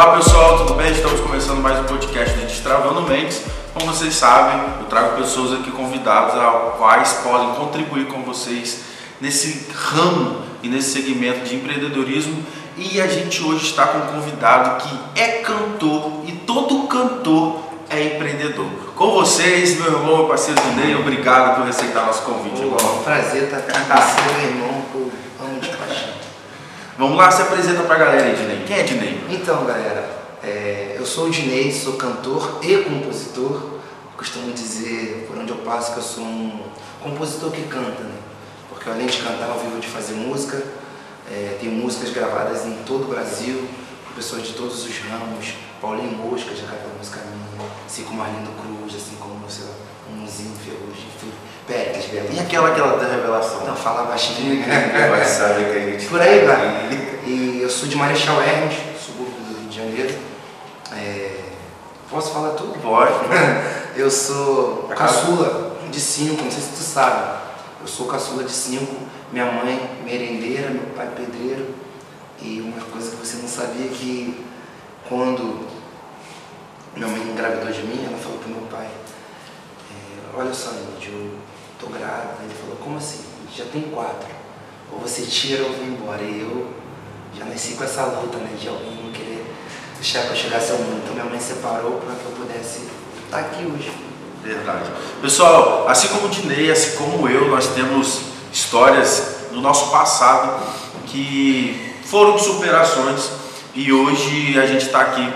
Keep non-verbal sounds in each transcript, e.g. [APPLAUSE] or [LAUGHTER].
Olá pessoal, tudo bem? Estamos começando mais um podcast de Destravando Mentes. Como vocês sabem, eu trago pessoas aqui convidadas ao quais podem contribuir com vocês nesse ramo e nesse segmento de empreendedorismo. E a gente hoje está com um convidado que é cantor e todo cantor é empreendedor. Com vocês, meu irmão, meu parceiro Dinei, obrigado por aceitar nosso convite. Pô, é um prazer estar aqui com você, meu irmão, que eu amo de paixão. Vamos lá, se apresenta pra galera aí, Dinei. Quem é Dinei? Então, galera, é, eu sou o Dinei, sou cantor e compositor. Costumo dizer, por onde eu passo, que eu sou um compositor que canta, né? Porque além de cantar, eu vivo de fazer música. É, tenho músicas gravadas em todo o Brasil, com pessoas de todos os ramos. Paulinho Mosca já gravou música minha, assim como Arlindo Cruz, assim como, sei lá, Mumuzinho, Ferrugem, enfim, Pérez, E Belém. aquela, aquela da revelação? Então, fala baixinho. Vai saber que a gente Por aí, vai. E eu sou de Marechal Hermes, subúrbio do Rio de Janeiro. É, Posso falar tudo? Pode. [LAUGHS] Eu sou caçula de cinco, não sei se tu sabe. Eu sou caçula de cinco, minha mãe merendeira, meu pai pedreiro. E uma coisa que você não sabia é que quando minha mãe engravidou de mim, ela falou pro meu pai, é, olha só, Lídio, eu tô grávida. Ele falou, como assim? Já tem quatro. Ou você tira ou vem embora. E eu já nasci com essa luta, né, de alguém querer deixar que eu chegasse ao mundo. Então minha mãe separou para que eu pudesse estar aqui hoje. Verdade. Pessoal, assim como o Dinei, assim como eu, nós temos histórias do nosso passado que foram superações e hoje a gente está aqui,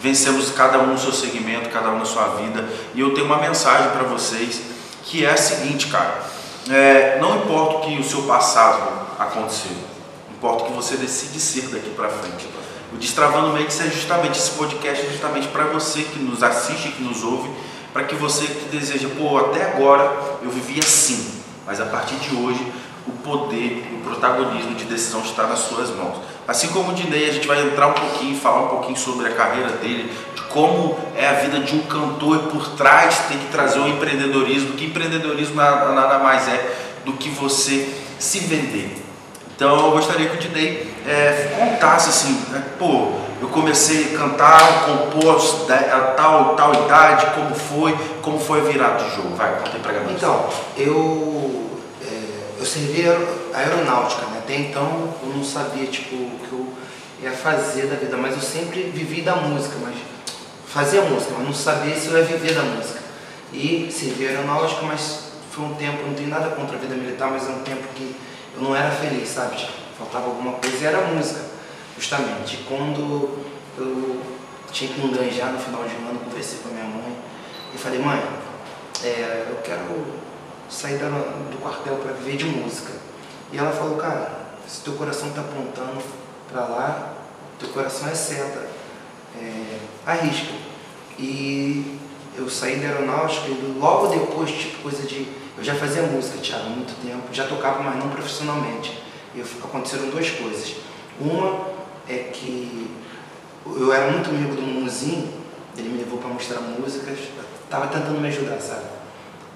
vencemos cada um no seu segmento, cada um na sua vida. E eu tenho uma mensagem para vocês que é a seguinte, cara. É, não importa o que o seu passado aconteceu, importa o que você decide ser daqui para frente. O Destravando Mentes é justamente esse podcast, é justamente para você que nos assiste, que nos ouve, para que você que deseja, pô, até agora eu vivi assim, mas a partir de hoje o poder, o protagonismo de decisão está nas suas mãos. Assim como o Dinei, a gente vai entrar um pouquinho, falar um pouquinho sobre a carreira dele, de como é a vida de um cantor e por trás tem que trazer o empreendedorismo, que empreendedorismo nada, mais é do que você se vender. Então eu gostaria que o Dinei é, contasse assim, né, pô, eu comecei a cantar, compor da- a tal, tal idade, como foi, como foi a virada de jogo. Vai, conta aí pra galera. Então, eu, é, eu servi aero- aeronáutica, né? Até então eu não sabia tipo, o que eu ia fazer da vida, mas eu sempre vivi da música, mas fazia música, mas não sabia se eu ia viver da música. E servi aeronáutica, mas foi um tempo, não tenho nada contra a vida militar, mas é um tempo que eu não era feliz, sabe? Tipo, faltava alguma coisa e era música, justamente. E quando eu tinha que enganjar no final de ano, conversei com a minha mãe e falei, mãe, é, eu quero sair da- do quartel para viver de música. E ela falou, cara, se teu coração está apontando para lá, teu coração é seta, é, arrisca. E eu saí da aeronáutica e logo depois, tipo, coisa de. Eu já fazia música, Thiago, há muito tempo, já tocava, mas não profissionalmente. E aconteceram duas coisas. Uma é que eu era muito amigo do Mumuzinho, ele me levou para mostrar músicas, tava tentando me ajudar, sabe?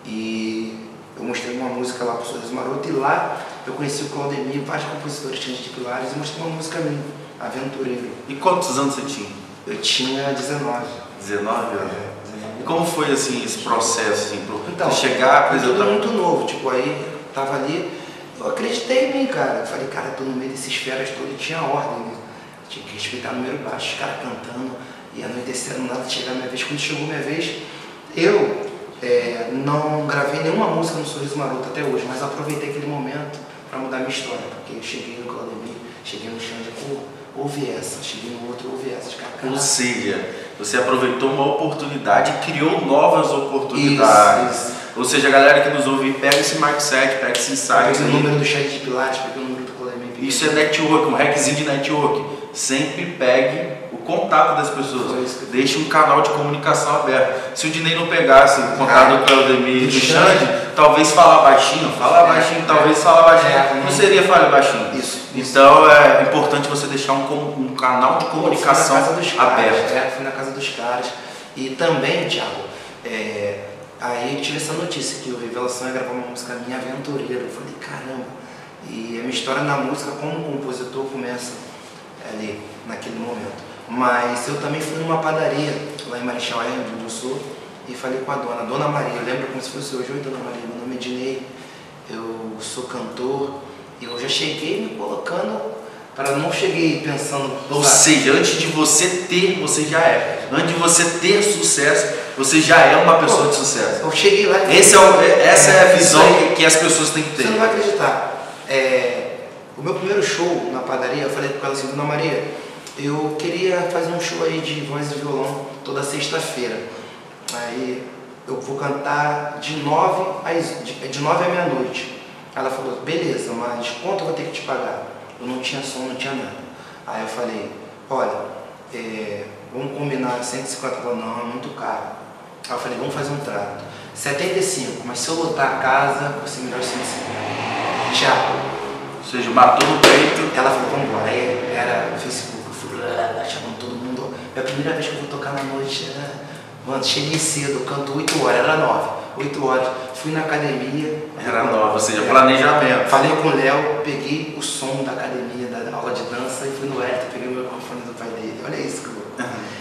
E eu mostrei uma música lá pro Sorriso Maroto e lá eu conheci o Claudemir, vários compositores tinham de pilares e mostrei uma música minha, Aventureiro. E quantos anos você tinha? Eu tinha 19. 19 anos. É, E como foi assim esse processo, assim, pro Então, chegar, tudo apresentar? muito novo, tipo, aí tava ali, eu acreditei em mim, cara. Eu falei, cara, tô no meio desses feras todos e tinha ordem, né? Tinha que respeitar o número baixo, os caras cantando, e anoitecendo nada, chegar a minha vez. Quando chegou a minha vez, eu é, não gravei nenhuma música no Sorriso Maroto até hoje, mas aproveitei aquele momento pra mudar minha história, porque eu cheguei no Claudemir, cheguei no Xande, pô, ouve essa, cheguei no outro, ouve essa, os caras, Ou "Caraca." seja, você aproveitou uma oportunidade e criou novas oportunidades. Isso, isso. Ou seja, a galera que nos ouve, pega esse mindset, pega esse insight. Peguei o número do chat de Pilates, peguei o número do peguei- Isso é network, um hackzinho de network. Sempre pegue o contato das pessoas. Deixe um canal de comunicação aberto. Se o Dinei não pegasse o contato Ah, do Claudemir e do Xande, talvez falar baixinho, falar É, baixinho, é. talvez falar baixinho. É, não seria falar baixinho. Isso. Então é importante você deixar um, um canal de comunicação dos caras, aberto. É, fui na casa dos caras. E também, Thiago, é, aí eu tive essa notícia que o Revelação ia gravar uma música minha aventureira. Eu falei, caramba. E a minha história na música como compositor começa ali, naquele momento. Mas eu também fui numa padaria lá em Marechal Hermes, onde eu sou, e falei com a dona, Dona Maria, eu lembro como se fosse hoje, oi Dona Maria, meu nome é Dinei, eu sou cantor, eu já cheguei me colocando para não cheguei pensando. Ou seja, antes de você ter, você já é. Antes de você ter sucesso, você já é uma pessoa Pô, de sucesso. Eu cheguei lá. Esse é o, essa é, é a visão que, que, as pessoas têm que ter. Você não vai acreditar. É, o meu primeiro show na padaria, eu falei com ela assim, Dona Maria, eu queria fazer um show aí de voz e violão toda sexta-feira. Aí eu vou cantar de nove, às, de, de nove à meia-noite. Ela falou, beleza, mas quanto eu vou ter que te pagar? Eu não tinha som, não tinha nada. Aí eu falei, olha, é, vamos combinar 150, ela não, é muito caro. Aí eu falei, vamos fazer um trato. 75, mas se eu lotar a casa, vai ser melhor 150. Tchau. Ou seja, matou no peito. Ela falou, vamos embora. Aí era Facebook, eu fui lá, chamando todo mundo. É a primeira vez que eu vou tocar na noite. Era... Mano, cheguei cedo, canto 8 horas, era 9, 8 horas. Fui na academia. Era 9, ou seja, planejamento. Falei com o Léo, peguei o som da academia, da aula de dança e fui no Hélio, peguei o microfone do pai dele. Olha isso que eu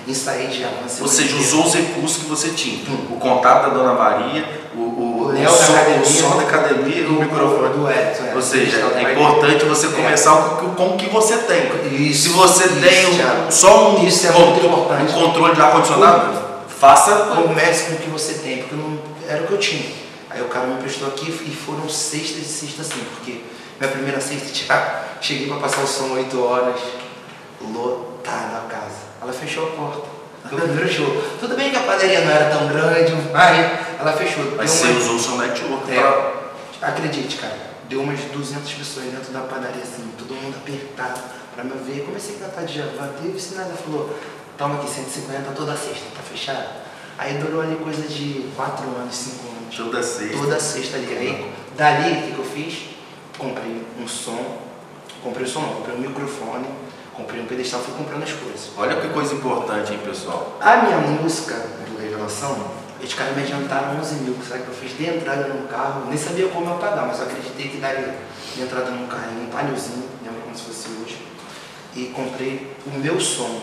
ensaiei de avanço. Ou seja, usou os recursos que você tinha. Hum. O contato da Dona Maria, o, o, o, Léo o, som, academia, o som da academia e o microfone. Do Hélio, é. Ou seja, é importante você começar com, com o que você tem. Isso, Se você isso, tem um, só um, isso é muito importante. um controle de ar-condicionado, faça. Comece com o que você tem, porque não, era o que eu tinha. Aí o cara me emprestou aqui e foram sextas e sextas assim, porque minha primeira sexta, [LAUGHS] já cheguei para passar o som 8 horas, lotada a casa. Ela fechou a porta. O primeiro show. Tudo bem que a padaria não era tão grande, mas ela fechou. Mas você uma... usou o som network é, pra... Acredite, cara. Deu umas 200 pessoas dentro da padaria, assim, todo mundo apertado pra me ver. Comecei a cantar de Javan, teve se nada, falou, toma aqui 150 toda sexta, tá fechado? Aí durou ali coisa de 4 anos, 5 anos. Toda sexta. Toda sexta ali. Aí, dali, o que, que eu fiz? Comprei um som, comprei o som não, comprei um microfone, comprei um pedestal, fui comprando as coisas. Olha que coisa importante, hein, pessoal? A minha música do Revelação, eles caras me adiantaram 11 mil, sabe que eu fiz de entrada no carro, nem sabia como eu pagar, mas eu acreditei que daria de entrada num carrinho, um palhozinho, lembra como se fosse hoje, e comprei o meu som.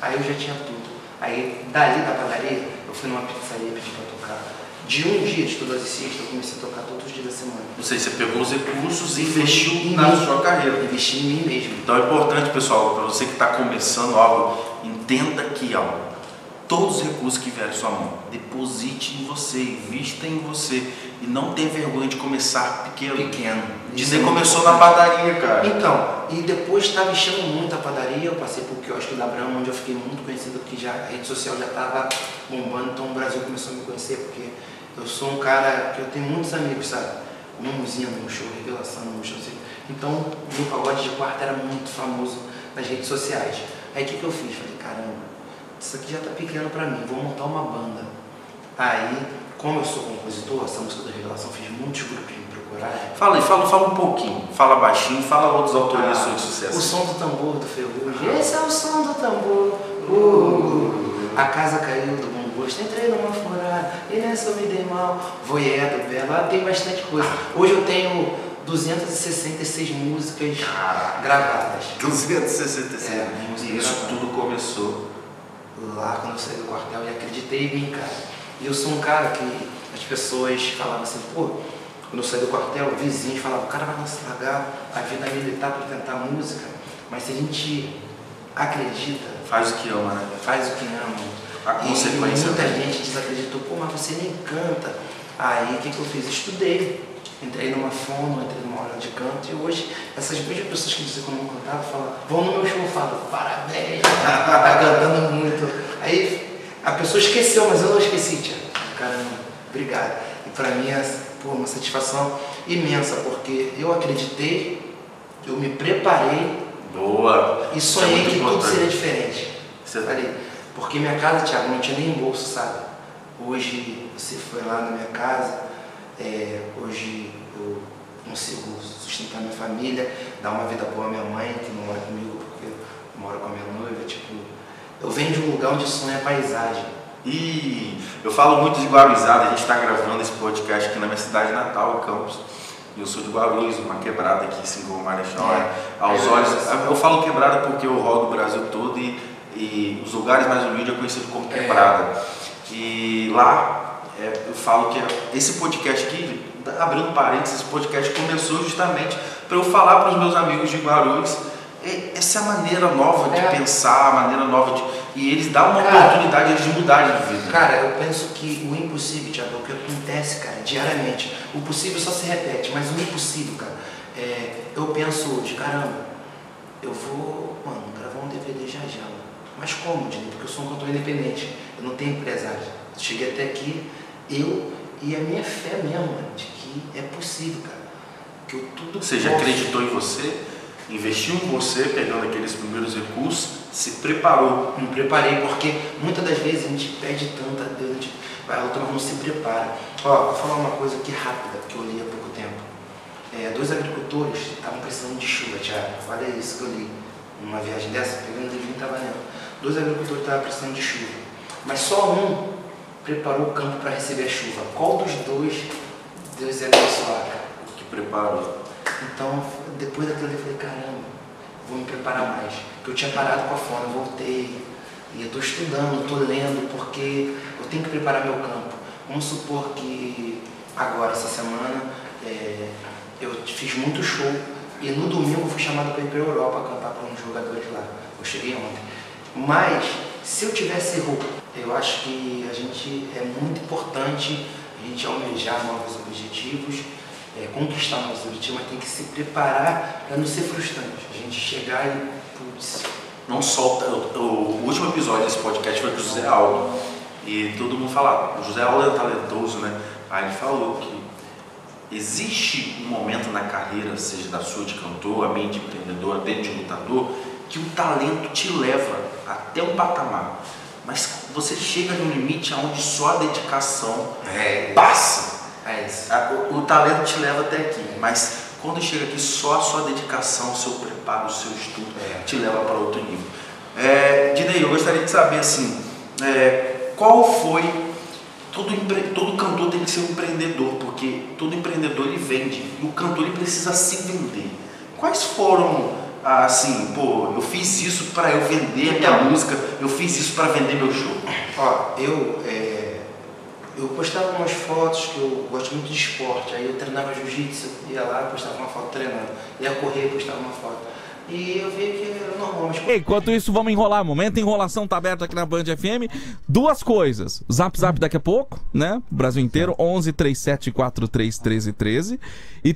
Aí eu já tinha tudo. Aí dali da padaria, eu fui numa pizzaria pedir pra tocar. De um dia, de todas as sextas, eu comecei a tocar todos os dias da semana. Ou seja, você pegou os recursos e investiu na mim, sua carreira. Investi em mim mesmo. Então é importante, pessoal, para você que está começando algo, entenda que ó, todos os recursos que vierem em sua mão, deposite em você, invista em você. E não tenha vergonha de começar pequeno. Pequeno. Disney é começou na padaria, cara. Então, e depois estava enchendo muito a padaria, eu passei por quiosque da Brahma, onde eu fiquei muito conhecido, porque já, a rede social já estava bombando, então o Brasil começou a me conhecer, porque eu sou um cara que eu tenho muitos amigos, sabe? Mãozinha no show, revelação no show. Assim. Então, o meu pagode de quarto era muito famoso nas redes sociais. Aí o que, que eu fiz? Falei, caramba, isso aqui já está pequeno para mim, vou montar uma banda. Aí, como eu sou compositor, essa música da Revelação, fiz muitos grupos me procurar. Fala aí, fala, fala um pouquinho, fala baixinho, fala outros autores ah, de sucesso. O som do tambor do Ferrugem, esse é o som do tambor. Uh, a casa caiu do bom gosto, entrei numa furada, e nessa eu me dei mal. Voyé do Belo, tem bastante coisa. Hoje eu tenho 266 músicas gravadas. 266? É, e isso gravadas. tudo começou lá quando eu saí do quartel e acreditei bem, cara. E eu sou um cara que as pessoas falavam assim, pô, quando eu saí do quartel, vizinhos falavam, o cara vai largar a vida militar para tentar música, mas se a gente acredita. Faz o que ama, né? Faz o que ama. A consequência. E muita gente desacreditou, pô, mas você nem canta. Aí o que, que eu fiz? Estudei. Entrei numa fono, entrei numa aula de canto e hoje essas mesmas pessoas que diziam que eu não cantava falam, vão no meu show, falam, parabéns, tá cantando a pessoa esqueceu, mas eu não esqueci, tia. Caramba, obrigado. E para mim é pô, uma satisfação imensa, porque eu acreditei, eu me preparei. Boa! E sonhei é que importante. tudo seria diferente. Você falei, porque minha casa, Tiago, não tinha nem bolso, sabe? Hoje você foi lá na minha casa, é, hoje eu consigo sustentar minha família, dar uma vida boa à minha mãe, que não mora comigo porque eu moro com a minha noiva, tipo, eu venho de um lugar onde sonho é paisagem. E eu falo muito de Guarulhosada, a gente está gravando esse podcast aqui na minha cidade natal, Campos. Eu sou de Guarulhos, uma quebrada aqui, assim como Marechal. É. Aos é, olhos, eu falo quebrada porque eu rodo o Brasil todo e E os lugares mais humildes é conhecido como quebrada. E lá é, eu falo que esse podcast aqui, abrindo parênteses, esse podcast começou justamente para eu falar para os meus amigos de Guarulhos é, essa é a maneira nova de é. pensar, a maneira nova de. E eles dão uma cara, oportunidade de mudar de vida. Cara, eu penso que o impossível, Tiago, é o que acontece, cara, diariamente. O possível só se repete, mas o impossível, cara, é, eu penso hoje, caramba, eu vou, mano, gravar um DVD já já. Mas como, Dini? Porque eu sou um cantor independente, eu não tenho empresário. Cheguei até aqui, eu e a minha fé mesmo, mano, de que é possível, cara. Que eu tudo Você já acreditou em você? Investiu em você, pegando aqueles primeiros recursos, se preparou. Me preparei, porque muitas das vezes a gente pede tanto a Deus, a gente vai, outra não se prepara. Ó, vou falar uma coisa aqui rápida, que eu li há pouco tempo. É, dois agricultores estavam precisando de chuva, Tiago. Olha isso que eu li. Numa viagem dessa, pegando o livro e trabalhando. Dois agricultores estavam precisando de chuva. Mas só um preparou o campo para receber a chuva. Qual dos dois Deus ia abençoar? O que preparou. Então, depois daquilo eu falei, caramba, vou me preparar mais. Porque eu tinha parado com a fome, voltei. E eu estou estudando, estou lendo, porque eu tenho que preparar meu campo. Vamos supor que agora, essa semana, é, eu fiz muito show e no domingo eu fui chamado para ir para a Europa cantar para uns jogadores lá. Eu cheguei ontem. Mas, se eu tivesse roupa, eu acho que a gente é muito importante a gente almejar novos objetivos é, conquistar o nosso objetivo, mas tem que se preparar para não ser frustrante. A gente chegar e, putz. Não solta. O, o, último episódio desse podcast foi com o José Aldo. E todo mundo fala, o José Aldo é talentoso, né? Aí ele falou que existe um momento na carreira, seja da sua de cantor, a minha de empreendedor, dentro de lutador, que o talento te leva até um patamar. Mas você chega no limite onde só a dedicação é. passa. É isso. O, o, talento te leva até aqui, mas quando chega aqui, só a sua dedicação, o seu preparo, o seu estudo é. te leva para outro nível. É, Dinei, eu gostaria de saber assim, é, qual foi. Todo, todo cantor tem que ser um empreendedor, porque todo empreendedor ele vende e o cantor ele precisa se vender. Quais foram assim, pô, eu fiz isso para eu vender a minha então, música, eu fiz isso para vender meu show? Ó, eu é, eu postava umas fotos que eu gosto muito de esporte, aí eu treinava jiu-jitsu, ia lá, postava uma foto treinando, ia correr, postava uma foto. E eu vi que era normal. Mas... Enquanto isso, vamos enrolar. Momento enrolação tá aberta aqui na Band FM. Duas coisas. Zap Zap daqui a pouco, né? Brasil inteiro. 11 37 43 13 13. E